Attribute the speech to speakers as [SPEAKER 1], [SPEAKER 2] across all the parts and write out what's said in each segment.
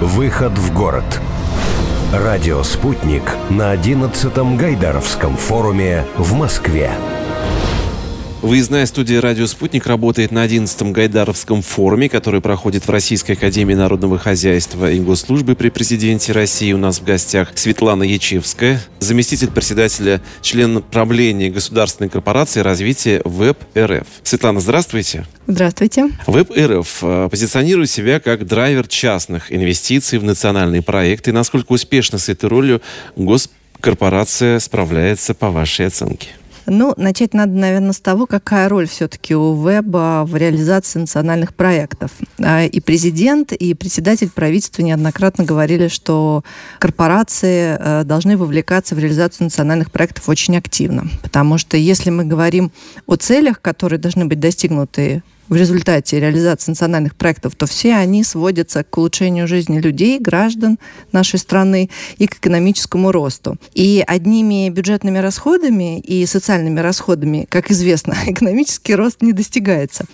[SPEAKER 1] Выход в город. Радио «Спутник» на 11-м Гайдаровском форуме в Москве.
[SPEAKER 2] Выездная студия «Радио Спутник» работает на 11-м Гайдаровском форуме, который проходит в Российской Академии Народного Хозяйства и Госслужбы при президенте России. У нас в гостях Светлана Ячевская, заместитель председателя, член правления Государственной корпорации развития ВЭБ РФ. Светлана, здравствуйте.
[SPEAKER 3] Здравствуйте.
[SPEAKER 2] ВЭБ РФ э, позиционирует себя как драйвер частных инвестиций в национальные проекты. Насколько успешно с этой ролью госкорпорация справляется по вашей оценке?
[SPEAKER 3] Ну, начать надо, наверное, с того, какая роль все-таки у веба в реализации национальных проектов. А, и президент, и председатель правительства неоднократно говорили, что корпорации э, должны вовлекаться в реализацию национальных проектов очень активно. Потому что если мы говорим о целях, которые должны быть достигнуты в результате реализации национальных проектов, то все они сводятся к улучшению жизни людей, граждан нашей страны и к экономическому росту. И одними бюджетными расходами и социальными расходами, как известно, экономический рост не достигается.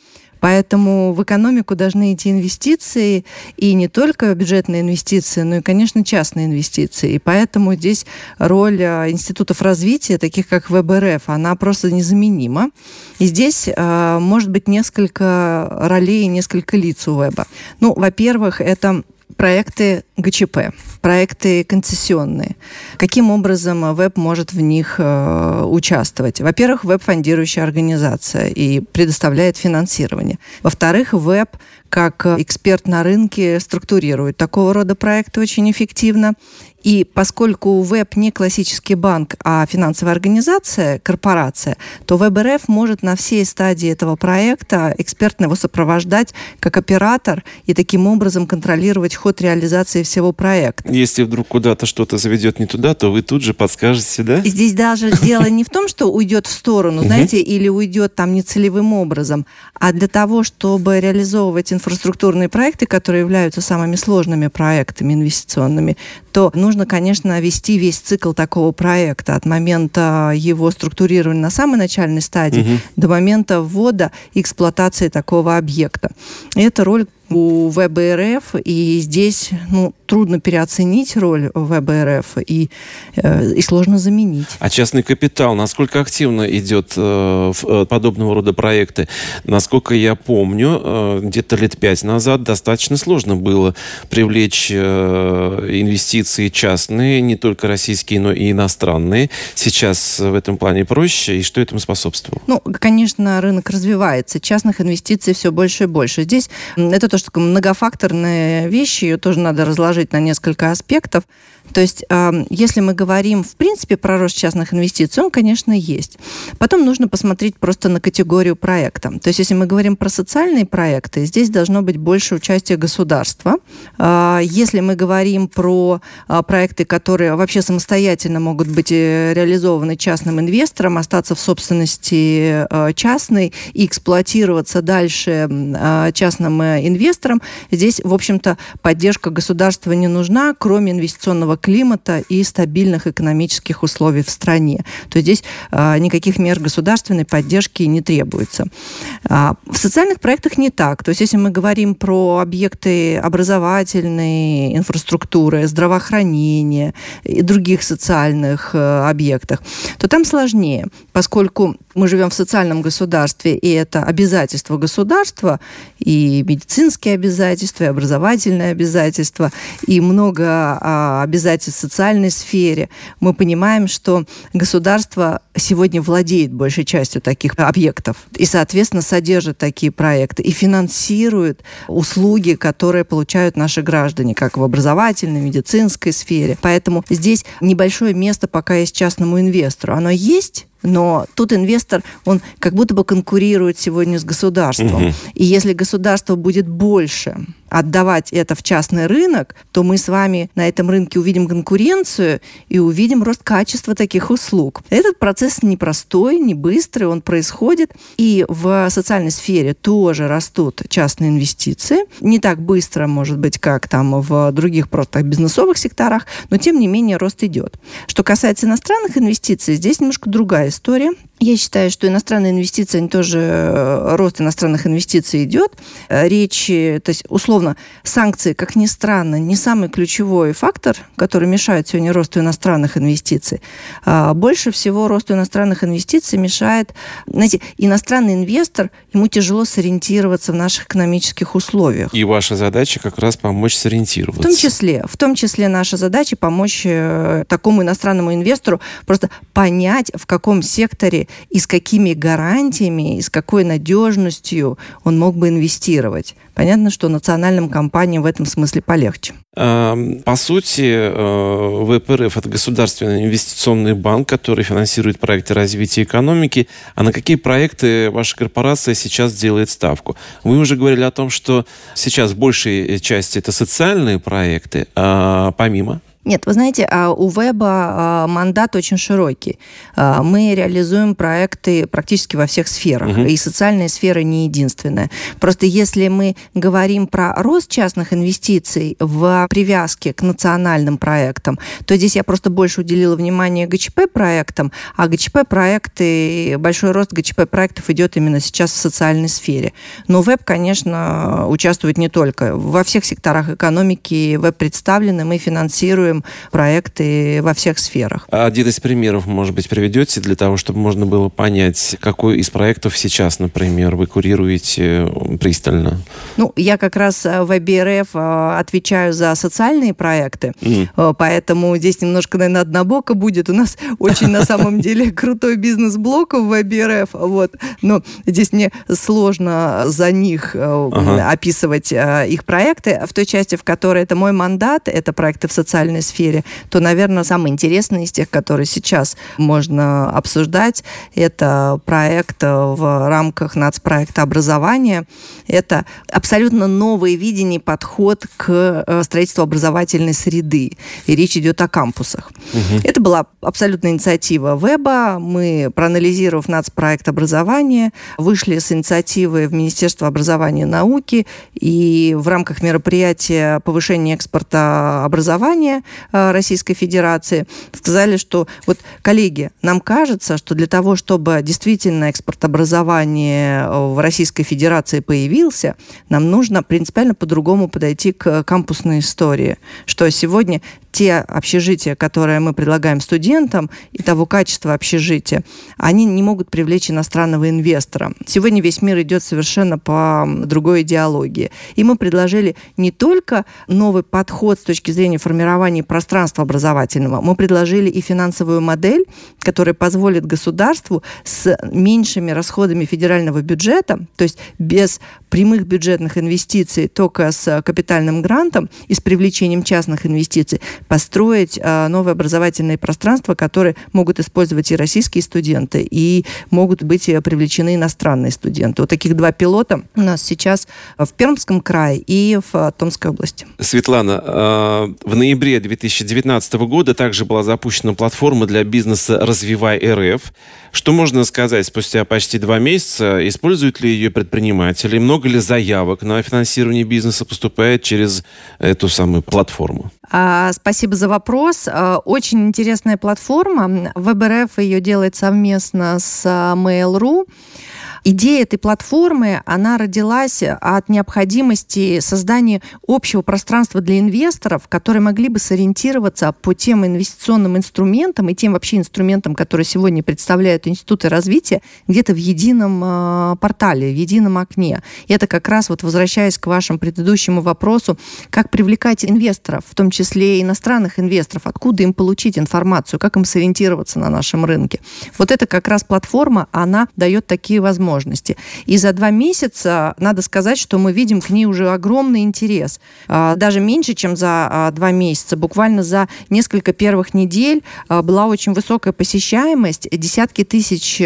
[SPEAKER 3] Поэтому в экономику должны идти инвестиции, и не только бюджетные инвестиции, но и, конечно, частные инвестиции. И поэтому здесь роль а, институтов развития, таких как ВБРФ, она просто незаменима. И здесь э, может быть несколько ролей, несколько лиц у веба. Ну, во-первых, это проекты ГЧП, проекты концессионные. Каким образом веб может в них э, участвовать? Во-первых, веб фондирующая организация и предоставляет финансирование. Во-вторых, веб как эксперт на рынке структурирует такого рода проекты очень эффективно. И поскольку ВЭБ не классический банк, а финансовая организация, корпорация, то ВЭБ может на всей стадии этого проекта экспертно его сопровождать как оператор и таким образом контролировать ход реализации всего проекта.
[SPEAKER 2] Если вдруг куда-то что-то заведет не туда, то вы тут же подскажете, да?
[SPEAKER 3] Здесь даже дело не в том, что уйдет в сторону, знаете, или уйдет там нецелевым образом, а для того, чтобы реализовывать инфраструктурные проекты, которые являются самыми сложными проектами инвестиционными, то нужно, конечно, вести весь цикл такого проекта от момента его структурирования на самой начальной стадии угу. до момента ввода и эксплуатации такого объекта. И эта роль у ВБРФ, и здесь ну, трудно переоценить роль ВБРФ и, э, и сложно заменить.
[SPEAKER 2] А частный капитал, насколько активно идет э, в э, подобного рода проекты? Насколько я помню, э, где-то лет пять назад достаточно сложно было привлечь э, инвестиции частные, не только российские, но и иностранные. Сейчас в этом плане проще, и что этому способствовало?
[SPEAKER 3] Ну, конечно, рынок развивается, частных инвестиций все больше и больше. Здесь это тоже такая многофакторная вещь, ее тоже надо разложить на несколько аспектов. То есть, если мы говорим, в принципе, про рост частных инвестиций, он, конечно, есть. Потом нужно посмотреть просто на категорию проекта. То есть, если мы говорим про социальные проекты, здесь должно быть больше участия государства. А, если мы говорим про проекты, которые вообще самостоятельно могут быть э, реализованы частным инвестором, остаться в собственности а, частной и эксплуатироваться дальше частным э, инвестором, здесь, в общем-то, поддержка государства не нужна, кроме инвестиционного климата и стабильных экономических условий в стране. То есть здесь а, никаких мер государственной поддержки не требуется. А, в социальных проектах не так. То есть если мы говорим про объекты образовательной инфраструктуры, здравоохранения и других социальных э, объектах, то там сложнее, поскольку мы живем в социальном государстве, и это обязательство государства, и медицинские обязательства, и образовательные обязательства, и много а, обязательств в социальной сфере. Мы понимаем, что государство сегодня владеет большей частью таких объектов и, соответственно, содержит такие проекты и финансирует услуги, которые получают наши граждане, как в образовательной, медицинской сфере. Поэтому здесь небольшое место пока есть частному инвестору. Оно есть, но тут инвестор, он как будто бы конкурирует сегодня с государством. Угу. И если государство будет больше отдавать это в частный рынок, то мы с вами на этом рынке увидим конкуренцию и увидим рост качества таких услуг. Этот процесс непростой, не быстрый, он происходит. И в социальной сфере тоже растут частные инвестиции. Не так быстро, может быть, как там в других просто бизнесовых секторах, но тем не менее рост идет. Что касается иностранных инвестиций, здесь немножко другая история. Я считаю, что иностранные инвестиции, они тоже, э, рост иностранных инвестиций идет. Э, речь, то есть, условно, санкции, как ни странно, не самый ключевой фактор, который мешает сегодня росту иностранных инвестиций. А больше всего росту иностранных инвестиций мешает, знаете, иностранный инвестор, ему тяжело сориентироваться в наших экономических условиях.
[SPEAKER 2] И ваша задача как раз помочь сориентироваться.
[SPEAKER 3] В том числе, в том числе наша задача помочь э, такому иностранному инвестору просто понять, в каком секторе и с какими гарантиями, и с какой надежностью он мог бы инвестировать. Понятно, что национальным компаниям в этом смысле полегче.
[SPEAKER 2] По сути, э, ВПРФ – это государственный инвестиционный банк, который финансирует проекты развития экономики. А на какие проекты ваша корпорация сейчас делает ставку? Вы уже говорили о том, что сейчас в большей части это социальные проекты, а помимо?
[SPEAKER 3] Нет, вы знаете, а у Веба а, мандат очень широкий. А, мы реализуем проекты практически во всех сферах, угу. и социальная сфера не единственная. Просто если мы говорим про рост частных инвестиций в привязке к национальным проектам, то здесь я просто больше уделила внимание ГЧП проектам, а ГЧП проекты, большой рост ГЧП проектов идет именно сейчас в социальной сфере. Но Веб, конечно, участвует не только. Во всех секторах экономики Веб представлены, мы финансируем реализуем проекты во всех сферах.
[SPEAKER 2] А один из примеров, может быть, приведете для того, чтобы можно было понять, какой из проектов сейчас, например, вы курируете пристально?
[SPEAKER 3] Ну, я как раз в АБРФ э, отвечаю за социальные проекты, mm. поэтому здесь немножко, наверное, однобоко будет. У нас очень, на самом деле, крутой бизнес-блок в АБРФ, вот. Но здесь мне сложно за них ага. описывать их проекты. В той части, в которой это мой мандат, это проекты в социальной сфере, то, наверное, самый интересный из тех, которые сейчас можно обсуждать, это проект в рамках нацпроекта образования. Это абсолютно новое видение, подход к э, строительству образовательной среды. И речь идет о кампусах. Угу. Это была абсолютная инициатива Веба. Мы, проанализировав нацпроект образования, вышли с инициативы в Министерство образования и науки и в рамках мероприятия повышения экспорта образования Э, Российской Федерации, сказали, что вот, коллеги, нам кажется, что для того, чтобы действительно экспорт образования э, в Российской Федерации появился, нам нужно принципиально по-другому подойти к кампусной истории, что сегодня те общежития, которые мы предлагаем студентам, и того качества общежития, они не могут привлечь иностранного инвестора. Сегодня весь мир идет совершенно по другой идеологии. И мы предложили не только новый подход с точки зрения формирования пространства образовательного, мы предложили и финансовую модель, которая позволит государству с меньшими расходами федерального бюджета, то есть без прямых бюджетных инвестиций, только с капитальным грантом и с привлечением частных инвестиций, построить а, новые образовательные пространства, которые могут использовать и российские студенты, и могут быть э, привлечены иностранные студенты. Вот таких два пилота у нас сейчас в Пермском крае и в а, Томской области.
[SPEAKER 2] Светлана, а, в ноябре 2019 года также была запущена платформа для бизнеса «Развивай РФ». Что можно сказать спустя почти два месяца? Используют ли ее предприниматели? Много ли заявок на финансирование бизнеса поступает через эту самую платформу?
[SPEAKER 3] А, спасибо за вопрос. А, очень интересная платформа. ВБРФ ее делает совместно с а, Mail.ru. Идея этой платформы, она родилась от необходимости создания общего пространства для инвесторов, которые могли бы сориентироваться по тем инвестиционным инструментам и тем вообще инструментам, которые сегодня представляют институты развития, где-то в едином э, портале, в едином окне. И это как раз вот возвращаясь к вашему предыдущему вопросу, как привлекать инвесторов, в том числе иностранных инвесторов, откуда им получить информацию, как им сориентироваться на нашем рынке. Вот это как раз платформа, она дает такие возможности возможности. И за два месяца, надо сказать, что мы видим к ней уже огромный интерес. А, даже меньше, чем за а, два месяца. Буквально за несколько первых недель а, была очень высокая посещаемость. Десятки тысяч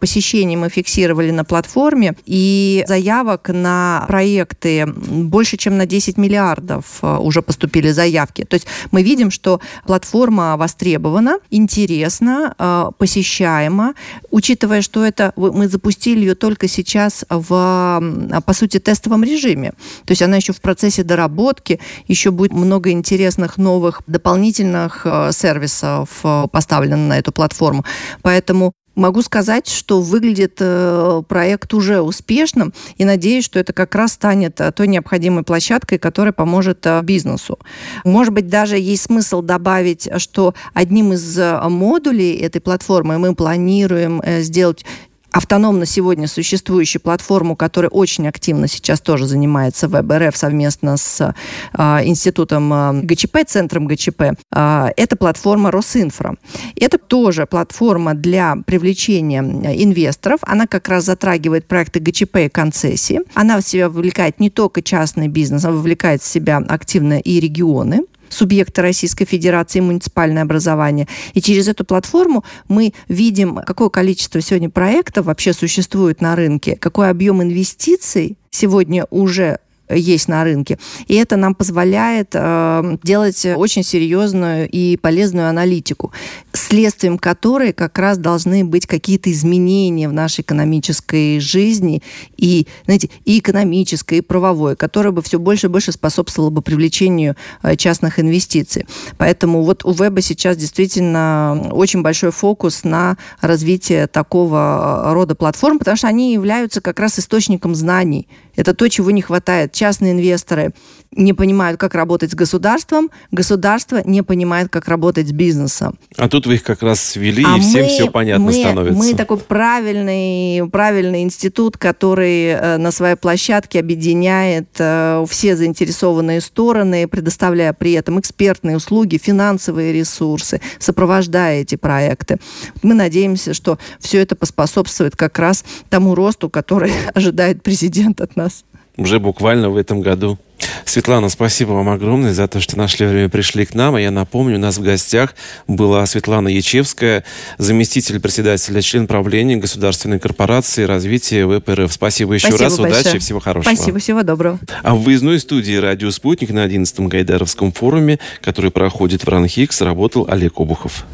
[SPEAKER 3] посещений мы фиксировали на платформе. И заявок на проекты больше, чем на 10 миллиардов уже поступили заявки. То есть мы видим, что платформа востребована, интересна, посещаема. Учитывая, что это мы запустили ее только сейчас в, по сути, тестовом режиме. То есть она еще в процессе доработки, еще будет много интересных новых дополнительных э, сервисов э, поставлено на эту платформу. Поэтому Могу сказать, что выглядит э, проект уже успешным, и надеюсь, что это как раз станет той необходимой площадкой, которая поможет бизнесу. Может быть, даже есть смысл добавить, что одним из модулей этой платформы мы планируем сделать автономно сегодня существующую платформу, которая очень активно сейчас тоже занимается ВБРФ совместно с а, институтом а, ГЧП, центром ГЧП, а, это платформа Росинфра. Это тоже платформа для привлечения инвесторов. Она как раз затрагивает проекты ГЧП и концессии. Она в себя вовлекает не только частный бизнес, а вовлекает в себя активно и регионы субъекта Российской Федерации муниципальное образование. И через эту платформу мы видим, какое количество сегодня проектов вообще существует на рынке, какой объем инвестиций сегодня уже есть на рынке. И это нам позволяет э, делать очень серьезную и полезную аналитику, следствием которой как раз должны быть какие-то изменения в нашей экономической жизни и, знаете, и экономической, и правовой, которое бы все больше и больше способствовало бы привлечению э, частных инвестиций. Поэтому вот у Веба сейчас действительно очень большой фокус на развитие такого э, рода платформ, потому что они являются как раз источником знаний. Это то, чего не хватает частные инвесторы не понимают, как работать с государством, государство не понимает, как работать с бизнесом.
[SPEAKER 2] А тут вы их как раз свели, а и всем мы, все понятно
[SPEAKER 3] мы,
[SPEAKER 2] становится.
[SPEAKER 3] Мы такой правильный, правильный институт, который э, на своей площадке объединяет э, все заинтересованные стороны, предоставляя при этом экспертные услуги, финансовые ресурсы, сопровождая эти проекты. Мы надеемся, что все это поспособствует как раз тому росту, который ожидает президент от нас
[SPEAKER 2] уже буквально в этом году. Светлана, спасибо вам огромное за то, что нашли время пришли к нам. А я напомню, у нас в гостях была Светлана Ячевская, заместитель председателя, член правления Государственной корпорации развития ВПРФ. Спасибо еще
[SPEAKER 3] спасибо
[SPEAKER 2] раз,
[SPEAKER 3] большое.
[SPEAKER 2] удачи, всего хорошего.
[SPEAKER 3] Спасибо, всего доброго.
[SPEAKER 2] А в выездной студии «Радио Спутник» на 11-м Гайдаровском форуме, который проходит в Ранхикс, работал Олег Обухов.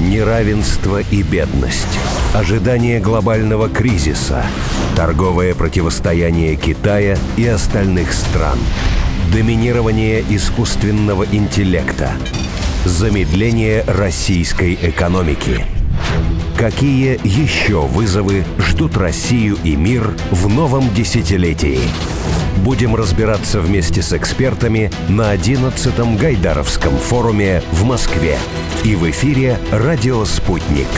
[SPEAKER 1] Неравенство и бедность. Ожидание глобального кризиса. Торговое противостояние Китая и остальных стран. Доминирование искусственного интеллекта. Замедление российской экономики. Какие еще вызовы ждут Россию и мир в новом десятилетии? Будем разбираться вместе с экспертами на 11-м Гайдаровском форуме в Москве и в эфире «Радио Спутник».